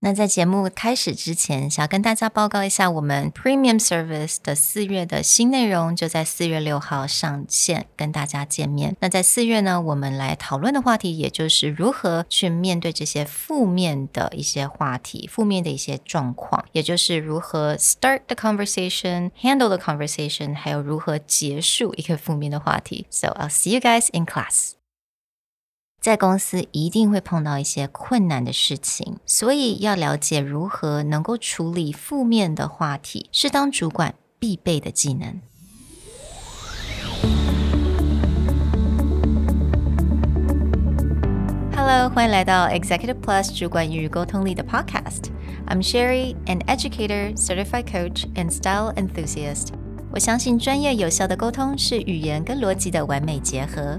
那在节目开始之前，想要跟大家报告一下，我们 Premium Service 的四月的新内容就在四月六号上线，跟大家见面。那在四月呢，我们来讨论的话题，也就是如何去面对这些负面的一些话题、负面的一些状况，也就是如何 start the conversation、handle the conversation，还有如何结束一个负面的话题。So I'll see you guys in class. 在公司一定会碰到一些困难的事情，所以要了解如何能够处理负面的话题，是当主管必备的技能。Hello，欢迎来到 Executive Plus 主管与沟通力的 Podcast。I'm Sherry, an educator, certified coach, and style enthusiast。我相信专业有效的沟通是语言跟逻辑的完美结合。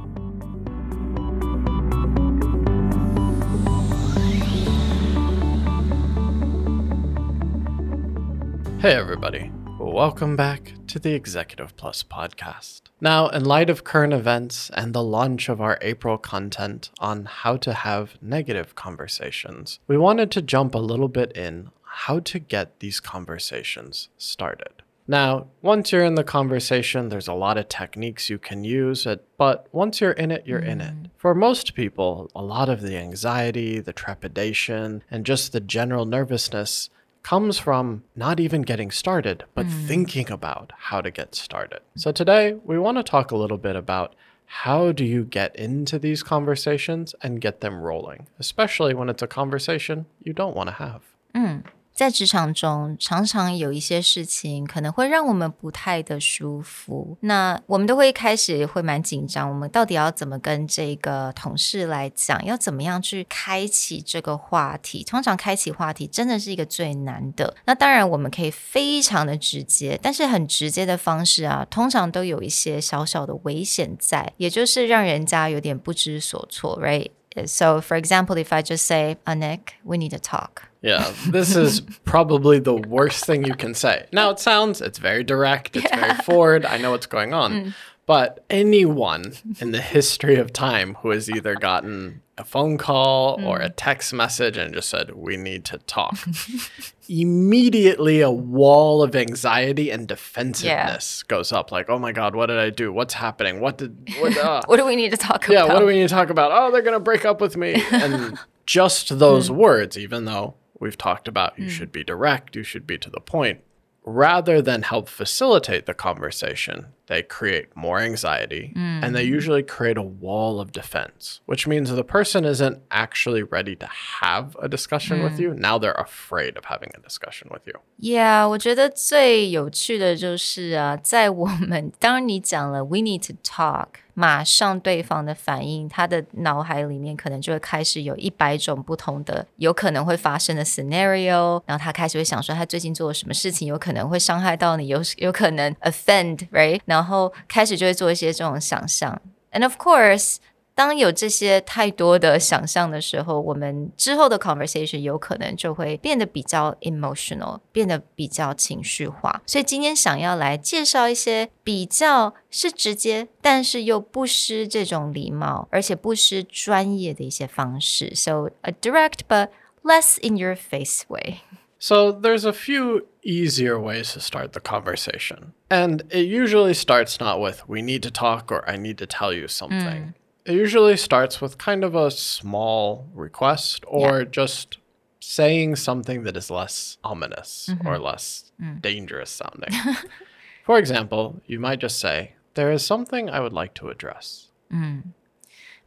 Hey, everybody. Welcome back to the Executive Plus podcast. Now, in light of current events and the launch of our April content on how to have negative conversations, we wanted to jump a little bit in how to get these conversations started. Now, once you're in the conversation, there's a lot of techniques you can use, but once you're in it, you're mm. in it. For most people, a lot of the anxiety, the trepidation, and just the general nervousness comes from not even getting started, but mm. thinking about how to get started. So today we want to talk a little bit about how do you get into these conversations and get them rolling, especially when it's a conversation you don't want to have. 嗯，在职场中，常常有一些事情可能会让我们不太的舒服。那我们都会开始会蛮紧张，我们到底要怎么跟这个同事来讲？要怎么样去开启这个话题？通常开启话题真的是一个最难的。那当然，我们可以非常的直接，但是很直接的方式啊，通常都有一些小小的危险在，也就是让人家有点不知所措，right？So, for example, if I just say, "A Nick, we need to talk. Yeah, this is probably the worst thing you can say. Now, it sounds, it's very direct, it's yeah. very forward. I know what's going on. Mm. But anyone in the history of time who has either gotten a phone call mm. or a text message and just said, We need to talk, immediately a wall of anxiety and defensiveness yeah. goes up. Like, oh my God, what did I do? What's happening? What did, what, uh, what do we need to talk yeah, about? Yeah, what do we need to talk about? Oh, they're going to break up with me. And just those mm. words, even though we've talked about you mm. should be direct, you should be to the point, rather than help facilitate the conversation, they create more anxiety mm. and they usually create a wall of defense, which means the person isn't actually ready to have a discussion mm. with you. Now they're afraid of having a discussion with you. Yeah, 我觉得最有趣的就是啊，在我们当你讲了 we need to talk。 马上对方的反应，他的脑海里面可能就会开始有一百种不同的有可能会发生的 scenario，然后他开始会想说他最近做了什么事情有可能会伤害到你，有有可能 offend，right？然后开始就会做一些这种想象，and of course。当有这些太多的想象的时候，我们之后的 conversation 有可能就会变得比较 emotional，变得比较情绪化。所以今天想要来介绍一些比较是直接，但是又不失这种礼貌，而且不失专业的一些方式。So a direct but less in your face way. So there's a few easier ways to start the conversation. And it usually starts not with, we need to talk or I need to tell you something. Mm. It usually starts with kind of a small request or yeah. just saying something that is less ominous mm-hmm. or less mm. dangerous sounding. For example, you might just say, There is something I would like to address. Mm.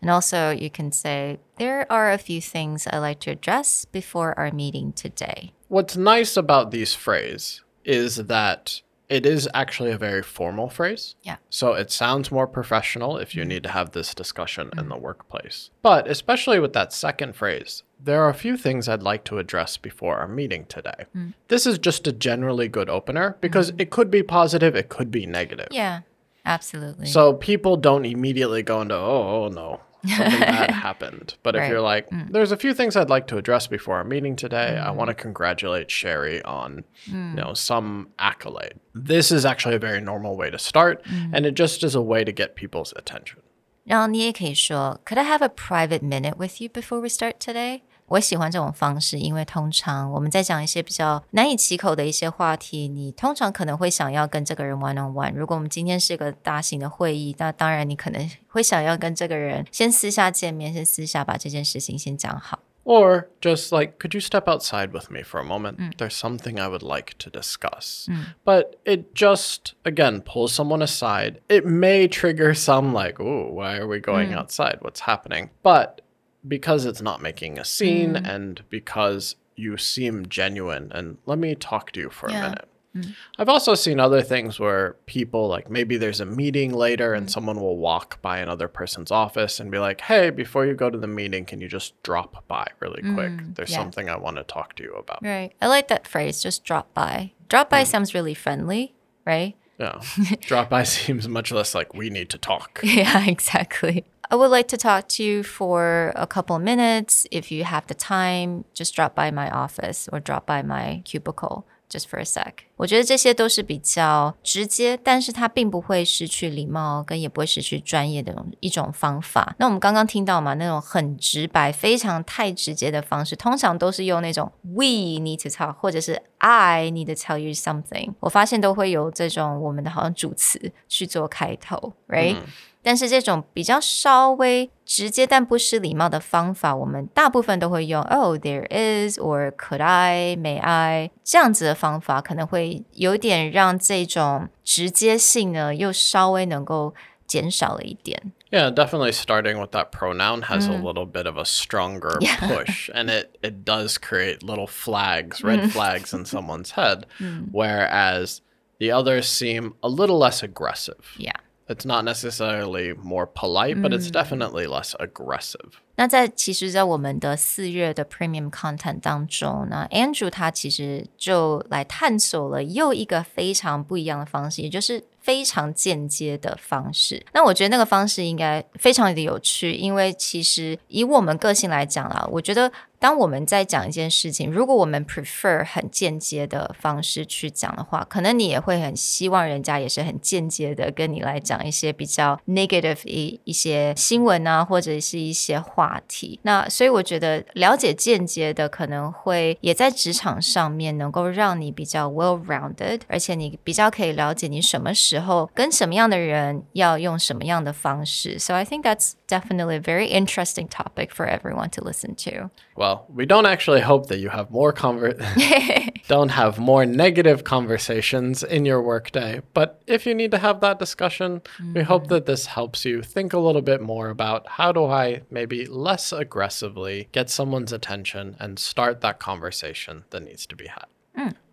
And also, you can say, There are a few things I'd like to address before our meeting today. What's nice about these phrases is that it is actually a very formal phrase. Yeah. So it sounds more professional if you mm. need to have this discussion mm. in the workplace. But especially with that second phrase, there are a few things I'd like to address before our meeting today. This is just a generally good opener because it could be positive, it could be negative. Yeah, absolutely. So people don't immediately go into, oh, oh no, something bad happened. But if Right. you're like, there's a few things I'd like to address before our meeting today, I want to congratulate Sherry on, you know, some accolade. This is actually a very normal way to start, and it just is a way to get people's attention. 然后你也可以说，Could I have a private minute with you before we start today？ 我喜欢这种方式，因为通常我们在讲一些比较难以启口的一些话题，你通常可能会想要跟这个人 one on one。如果我们今天是个大型的会议，那当然你可能会想要跟这个人先私下见面，先私下把这件事情先讲好。 Or just like, could you step outside with me for a moment? There's something I would like to discuss. But it just, again, pulls someone aside. It may trigger some, like, ooh, why are we going outside? What's happening? But because it's not making a scene mm. and because you seem genuine, and let me talk to you for Yeah. a minute. Mm. I've also seen other things where people, like maybe there's a meeting later and mm. someone will walk by another person's office and be like, hey, before you go to the meeting, can you just drop by really quick? There's yeah. something I want to talk to you about. Right. I like that phrase. Just drop by. Drop by sounds really friendly, right? Yeah. drop by seems much less like we need to talk. Yeah, exactly. I would like to talk to you for a couple of minutes. If you have the time, just drop by my office or drop by my cubicle just for a sec. 我觉得这些都是比较直接，但是它并不会失去礼貌，跟也不会失去专业的一种方法。那我们刚刚听到嘛，那种很直白、非常太直接的方式，通常都是用那种 we need to talk，或者是 I need to tell you something。我发现都会有这种我们的好像主词去做开头，right？、 但是这种比较稍微直接但不失礼貌的方法，我们大部分都会用 “Oh, there is” or “Could I”、“May I” 这样子的方法，可能会有点让这种直接性呢又稍微能够减少了一点。 Yeah, definitely starting with that pronoun has a little bit of a stronger push and it it does create little flags, red flags in someone's head whereas the others seem a little less aggressive. Yeah. It's not necessarily more polite, but it's mm. definitely less aggressive. 那在其实，在我们的四月的 Premium Content 当中呢，Andrew 他其实就来探索了又一个非常不一样的方式，也就是非常间接的方式。那我觉得那个方式应该非常的有趣，因为其实以我们个性来讲啦，我觉得当我们在讲一件事情，如果我们 prefer 很间接的方式去讲的话，可能你也会很希望人家也是很间接的跟你来讲一些比较 negative 一一些新闻啊，或者是一些话题。那所以我觉得了解间接的可能会也在职场上面能够让你比较 well rounded，而且你比较可以了解你什么时候跟什么样的人要用什么样的方式。So I think that's definitely a very interesting topic for everyone to listen to. Well, we don't actually hope that you have more conver- don't have more negative conversations in your workday, but if you need to have that discussion, we hope that this helps you think a little bit more about how do I maybe less aggressively get someone's attention and start that conversation that needs to be had.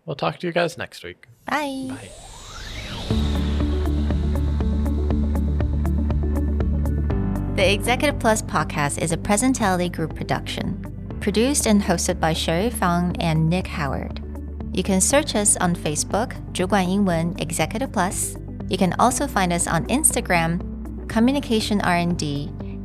We'll talk to you guys next week. Bye. The Executive Plus podcast is a Presentality Group production, produced and hosted by Sherry Fang and Nick Howard. You can search us on Facebook, 主管英文 Executive Plus. You can also find us on Instagram, Communication R&D,